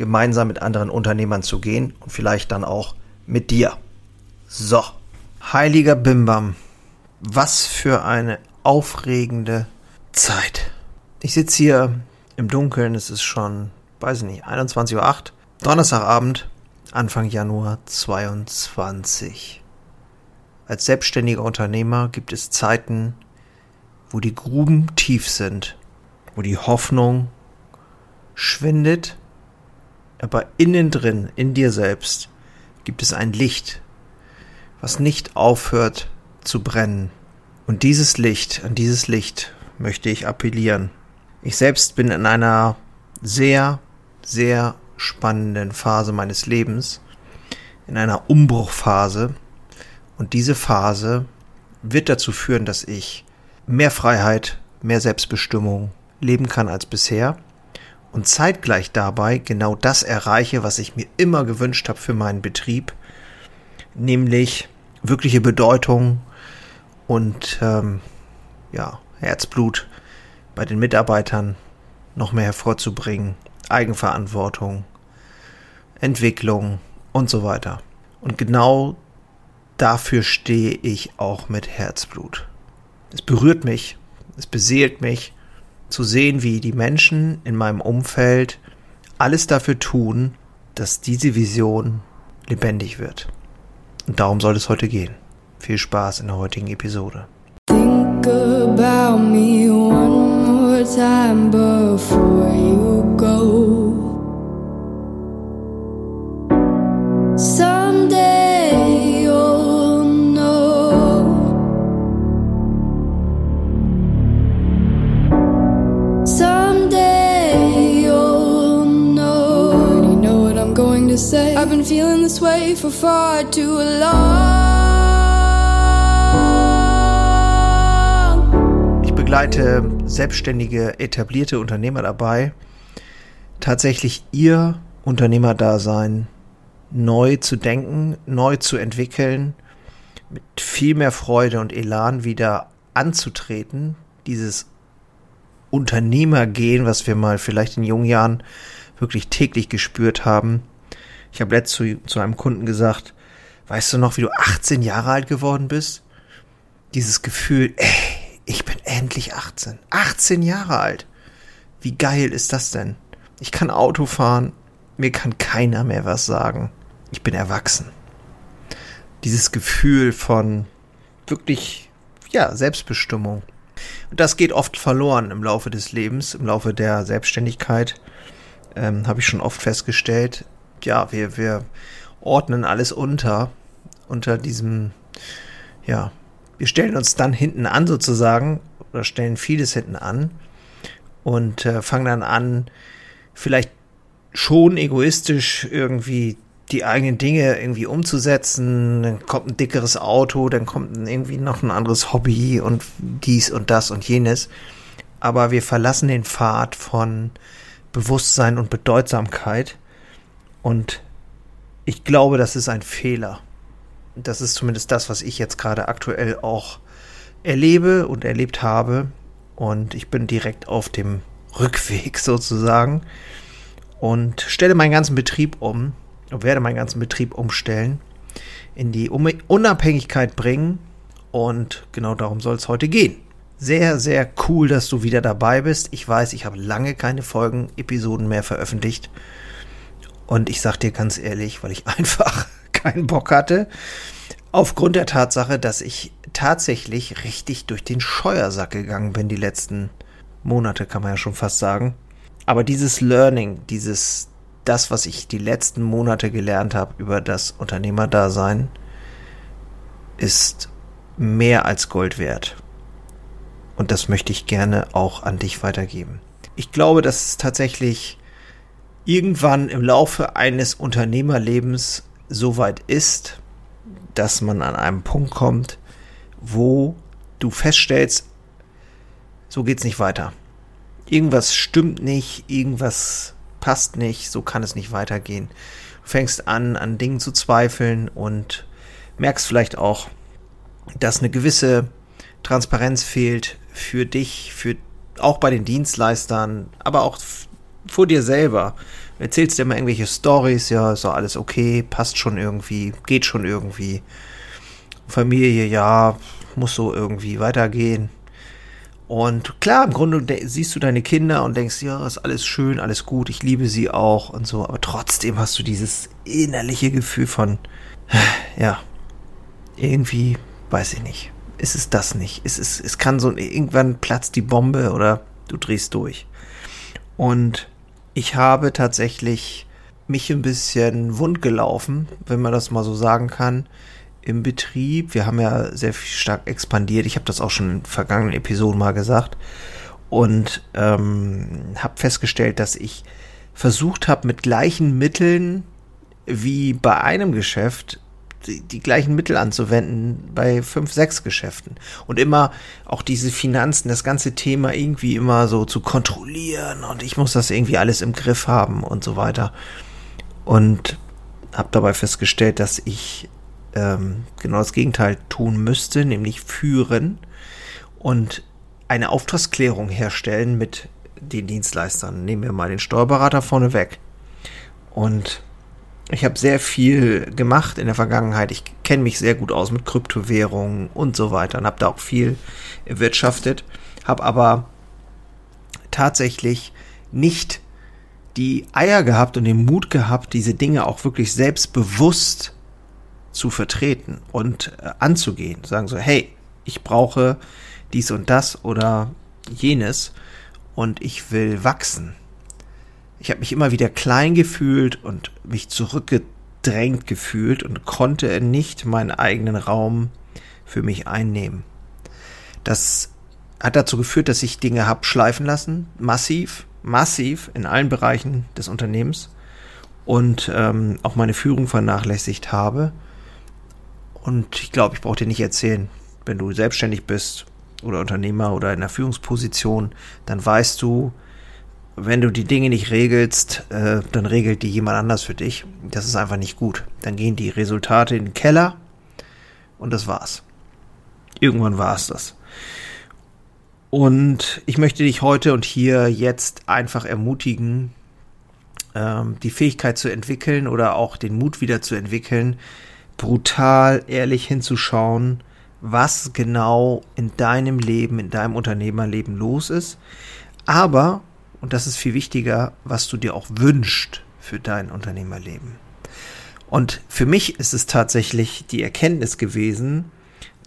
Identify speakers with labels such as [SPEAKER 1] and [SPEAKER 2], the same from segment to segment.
[SPEAKER 1] gemeinsam mit anderen Unternehmern zu gehen und vielleicht dann auch mit dir. So, heiliger Bimbam, was für eine aufregende Zeit. Ich sitze hier im Dunkeln, es ist schon, weiß ich nicht, 21.08 Uhr, Donnerstagabend, Anfang Januar 22. Als selbstständiger Unternehmer gibt es Zeiten, wo die Gruben tief sind, wo die Hoffnung schwindet aber innen drin, in dir selbst, gibt es ein Licht, was nicht aufhört zu brennen. Und dieses Licht, an dieses Licht möchte ich appellieren. Ich selbst bin in einer sehr, sehr spannenden Phase meines Lebens, in einer Umbruchphase. Und diese Phase wird dazu führen, dass ich mehr Freiheit, mehr Selbstbestimmung leben kann als bisher und zeitgleich dabei genau das erreiche, was ich mir immer gewünscht habe für meinen Betrieb, nämlich wirkliche Bedeutung und ähm, ja, Herzblut bei den Mitarbeitern noch mehr hervorzubringen, Eigenverantwortung, Entwicklung und so weiter. Und genau dafür stehe ich auch mit Herzblut. Es berührt mich, es beseelt mich zu sehen, wie die Menschen in meinem Umfeld alles dafür tun, dass diese Vision lebendig wird. Und darum soll es heute gehen. Viel Spaß in der heutigen Episode. Think about me one more time before you go. Say I've been feeling this way for far too long. Ich begleite selbstständige, etablierte Unternehmer dabei, tatsächlich ihr Unternehmerdasein neu zu denken, neu zu entwickeln, mit viel mehr Freude und Elan wieder anzutreten, dieses Unternehmergehen, was wir mal vielleicht in jungen Jahren wirklich täglich gespürt haben, ich habe letzt zu, zu einem Kunden gesagt, weißt du noch, wie du 18 Jahre alt geworden bist? Dieses Gefühl, ey, ich bin endlich 18. 18 Jahre alt. Wie geil ist das denn? Ich kann Auto fahren, mir kann keiner mehr was sagen. Ich bin erwachsen. Dieses Gefühl von wirklich, ja, Selbstbestimmung. Und das geht oft verloren im Laufe des Lebens, im Laufe der Selbstständigkeit. Ähm, Habe ich schon oft festgestellt ja, wir, wir ordnen alles unter, unter diesem, ja, wir stellen uns dann hinten an sozusagen, oder stellen vieles hinten an und äh, fangen dann an, vielleicht schon egoistisch irgendwie die eigenen Dinge irgendwie umzusetzen. Dann kommt ein dickeres Auto, dann kommt irgendwie noch ein anderes Hobby und dies und das und jenes. Aber wir verlassen den Pfad von Bewusstsein und Bedeutsamkeit und ich glaube, das ist ein Fehler. Das ist zumindest das, was ich jetzt gerade aktuell auch erlebe und erlebt habe. Und ich bin direkt auf dem Rückweg sozusagen und stelle meinen ganzen Betrieb um und werde meinen ganzen Betrieb umstellen, in die Unabhängigkeit bringen. Und genau darum soll es heute gehen. Sehr, sehr cool, dass du wieder dabei bist. Ich weiß, ich habe lange keine Folgen, Episoden mehr veröffentlicht. Und ich sag dir ganz ehrlich, weil ich einfach keinen Bock hatte, aufgrund der Tatsache, dass ich tatsächlich richtig durch den Scheuersack gegangen bin die letzten Monate, kann man ja schon fast sagen. Aber dieses Learning, dieses, das, was ich die letzten Monate gelernt habe über das Unternehmerdasein, ist mehr als Gold wert. Und das möchte ich gerne auch an dich weitergeben. Ich glaube, dass es tatsächlich irgendwann im Laufe eines Unternehmerlebens so weit ist, dass man an einem Punkt kommt, wo du feststellst, so geht's nicht weiter. Irgendwas stimmt nicht, irgendwas passt nicht, so kann es nicht weitergehen. Du fängst an, an Dingen zu zweifeln und merkst vielleicht auch, dass eine gewisse Transparenz fehlt für dich, für auch bei den Dienstleistern, aber auch vor dir selber. Erzählst dir immer irgendwelche Stories, ja, ist doch alles okay, passt schon irgendwie, geht schon irgendwie. Familie, ja, muss so irgendwie weitergehen. Und klar, im Grunde siehst du deine Kinder und denkst, ja, ist alles schön, alles gut, ich liebe sie auch und so, aber trotzdem hast du dieses innerliche Gefühl von, ja, irgendwie, weiß ich nicht, ist es das nicht. Es, ist, es kann so, irgendwann platzt die Bombe oder du drehst durch. Und ich habe tatsächlich mich ein bisschen wund gelaufen, wenn man das mal so sagen kann, im Betrieb. Wir haben ja sehr stark expandiert. Ich habe das auch schon in vergangenen Episoden mal gesagt. Und ähm, habe festgestellt, dass ich versucht habe, mit gleichen Mitteln wie bei einem Geschäft die, gleichen Mittel anzuwenden bei fünf, sechs Geschäften. Und immer auch diese Finanzen, das ganze Thema irgendwie immer so zu kontrollieren und ich muss das irgendwie alles im Griff haben und so weiter. Und habe dabei festgestellt, dass ich ähm, genau das Gegenteil tun müsste, nämlich führen und eine Auftragsklärung herstellen mit den Dienstleistern. Nehmen wir mal den Steuerberater vorne weg. Und ich habe sehr viel gemacht in der Vergangenheit. Ich kenne mich sehr gut aus mit Kryptowährungen und so weiter und habe da auch viel erwirtschaftet. Habe aber tatsächlich nicht die Eier gehabt und den Mut gehabt, diese Dinge auch wirklich selbstbewusst zu vertreten und äh, anzugehen. Sagen so, hey, ich brauche dies und das oder jenes und ich will wachsen. Ich habe mich immer wieder klein gefühlt und mich zurückgedrängt gefühlt und konnte nicht meinen eigenen Raum für mich einnehmen. Das hat dazu geführt, dass ich Dinge habe schleifen lassen, massiv, massiv in allen Bereichen des Unternehmens und ähm, auch meine Führung vernachlässigt habe und ich glaube, ich brauche dir nicht erzählen, wenn du selbstständig bist oder Unternehmer oder in einer Führungsposition, dann weißt du, wenn du die Dinge nicht regelst, äh, dann regelt die jemand anders für dich. Das ist einfach nicht gut. Dann gehen die Resultate in den Keller und das war's. Irgendwann war es das. Und ich möchte dich heute und hier jetzt einfach ermutigen, ähm, die Fähigkeit zu entwickeln oder auch den Mut wieder zu entwickeln, brutal ehrlich hinzuschauen, was genau in deinem Leben, in deinem Unternehmerleben los ist. Aber, und das ist viel wichtiger, was du dir auch wünschst für dein Unternehmerleben. Und für mich ist es tatsächlich die Erkenntnis gewesen,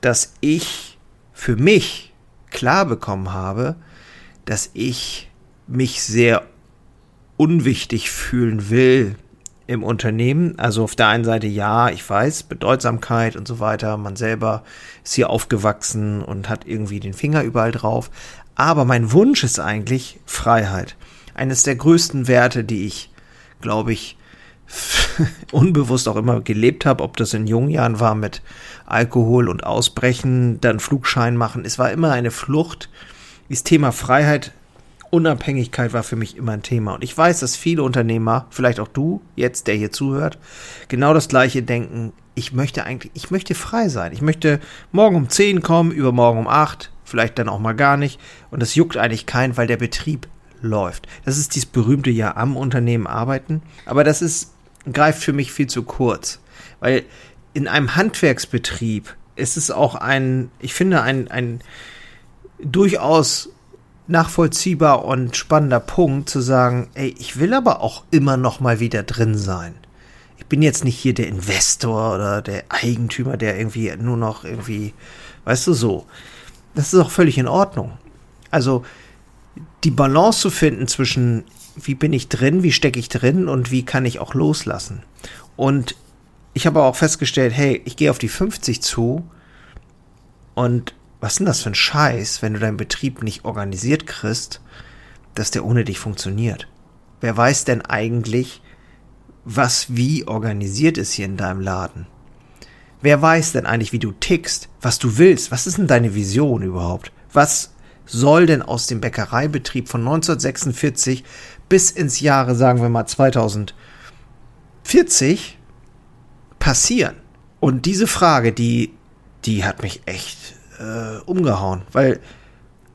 [SPEAKER 1] dass ich für mich klar bekommen habe, dass ich mich sehr unwichtig fühlen will im Unternehmen. Also auf der einen Seite ja, ich weiß, Bedeutsamkeit und so weiter. Man selber ist hier aufgewachsen und hat irgendwie den Finger überall drauf. Aber mein Wunsch ist eigentlich Freiheit. Eines der größten Werte, die ich, glaube ich, unbewusst auch immer gelebt habe, ob das in jungen Jahren war mit Alkohol und Ausbrechen, dann Flugschein machen. Es war immer eine Flucht. Dieses Thema Freiheit Unabhängigkeit war für mich immer ein Thema. Und ich weiß, dass viele Unternehmer, vielleicht auch du, jetzt, der hier zuhört, genau das gleiche denken. Ich möchte eigentlich, ich möchte frei sein. Ich möchte morgen um 10 kommen, übermorgen um 8, vielleicht dann auch mal gar nicht. Und das juckt eigentlich keinen, weil der Betrieb läuft. Das ist dieses berühmte ja am Unternehmen arbeiten. Aber das ist, greift für mich viel zu kurz. Weil in einem Handwerksbetrieb ist es auch ein, ich finde, ein, ein durchaus nachvollziehbar und spannender Punkt zu sagen, ey, ich will aber auch immer noch mal wieder drin sein. Ich bin jetzt nicht hier der Investor oder der Eigentümer, der irgendwie nur noch irgendwie, weißt du so. Das ist auch völlig in Ordnung. Also die Balance zu finden zwischen wie bin ich drin, wie stecke ich drin und wie kann ich auch loslassen. Und ich habe auch festgestellt, hey, ich gehe auf die 50 zu und was ist denn das für ein Scheiß, wenn du deinen Betrieb nicht organisiert kriegst, dass der ohne dich funktioniert? wer weiß denn eigentlich, was wie organisiert ist hier in deinem Laden? Wer weiß denn eigentlich, wie du tickst, was du willst? Was ist denn deine Vision überhaupt? Was soll denn aus dem Bäckereibetrieb von 1946 bis ins Jahre, sagen wir mal 2040 passieren? Und diese Frage, die, die hat mich echt äh, umgehauen, weil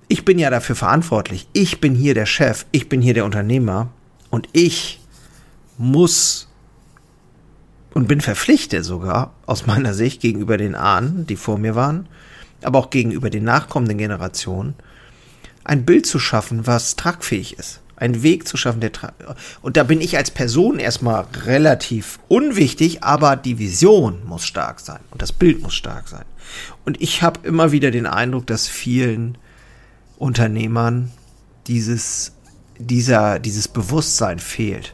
[SPEAKER 1] ich bin ja dafür verantwortlich. Ich bin hier der Chef, ich bin hier der Unternehmer und ich muss und bin verpflichtet sogar aus meiner Sicht gegenüber den Ahnen, die vor mir waren, aber auch gegenüber den nachkommenden Generationen, ein Bild zu schaffen, was tragfähig ist. Ein Weg zu schaffen, der und da bin ich als Person erstmal relativ unwichtig, aber die Vision muss stark sein und das Bild muss stark sein. Und ich habe immer wieder den Eindruck, dass vielen Unternehmern dieses dieser dieses Bewusstsein fehlt.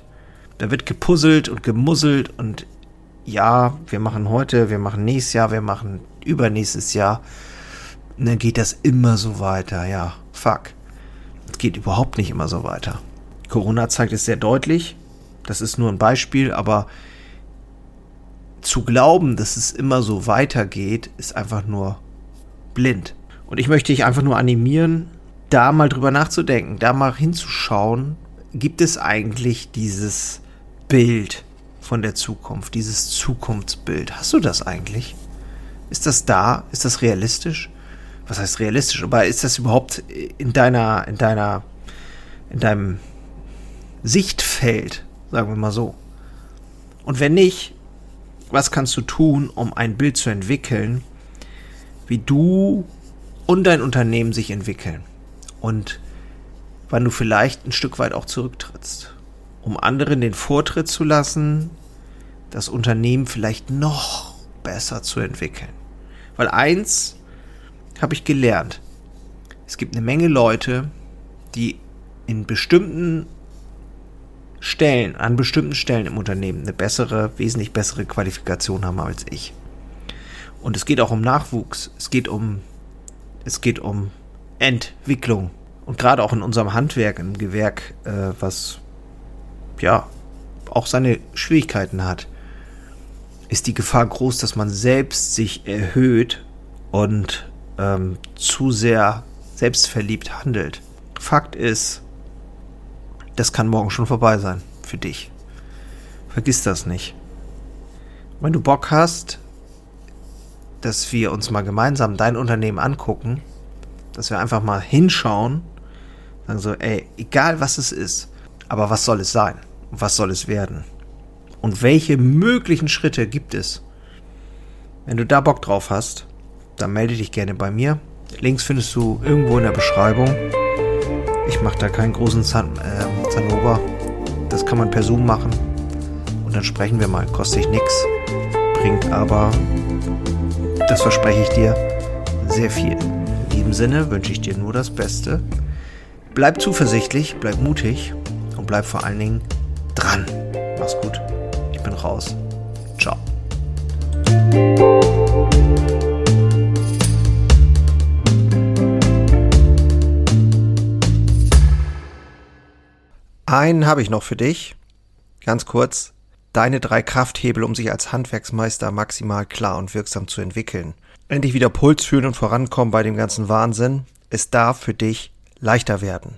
[SPEAKER 1] Da wird gepuzzelt und gemusselt und ja, wir machen heute, wir machen nächstes Jahr, wir machen übernächstes Jahr. Und dann geht das immer so weiter. Ja, fuck. Es geht überhaupt nicht immer so weiter. Corona zeigt es sehr deutlich. Das ist nur ein Beispiel, aber zu glauben, dass es immer so weitergeht, ist einfach nur blind. Und ich möchte dich einfach nur animieren, da mal drüber nachzudenken, da mal hinzuschauen, gibt es eigentlich dieses Bild, von der Zukunft, dieses Zukunftsbild. Hast du das eigentlich? Ist das da? Ist das realistisch? Was heißt realistisch? Aber ist das überhaupt in deiner, in deiner, in deinem Sichtfeld, sagen wir mal so? Und wenn nicht, was kannst du tun, um ein Bild zu entwickeln, wie du und dein Unternehmen sich entwickeln? Und wann du vielleicht ein Stück weit auch zurücktrittst um anderen den Vortritt zu lassen, das Unternehmen vielleicht noch besser zu entwickeln. Weil eins habe ich gelernt. Es gibt eine Menge Leute, die in bestimmten Stellen, an bestimmten Stellen im Unternehmen eine bessere, wesentlich bessere Qualifikation haben als ich. Und es geht auch um Nachwuchs. Es geht um, es geht um Entwicklung. Und gerade auch in unserem Handwerk, im Gewerk, äh, was ja, auch seine Schwierigkeiten hat, ist die Gefahr groß, dass man selbst sich erhöht und ähm, zu sehr selbstverliebt handelt. Fakt ist, das kann morgen schon vorbei sein für dich. Vergiss das nicht. Wenn du Bock hast, dass wir uns mal gemeinsam dein Unternehmen angucken, dass wir einfach mal hinschauen, sagen so, ey, egal was es ist, aber was soll es sein? Was soll es werden? Und welche möglichen Schritte gibt es? Wenn du da Bock drauf hast, dann melde dich gerne bei mir. Links findest du irgendwo in der Beschreibung. Ich mache da keinen großen Zan äh, Zanober. Das kann man per Zoom machen. Und dann sprechen wir mal. Kostet nichts. Bringt aber, das verspreche ich dir, sehr viel. In diesem Sinne wünsche ich dir nur das Beste. Bleib zuversichtlich, bleib mutig und bleib vor allen Dingen dran. Mach's gut. Ich bin raus. Ciao. Einen habe ich noch für dich. Ganz kurz. Deine drei Krafthebel, um sich als Handwerksmeister maximal klar und wirksam zu entwickeln. Endlich wieder Puls fühlen und vorankommen bei dem ganzen Wahnsinn. Es darf für dich leichter werden.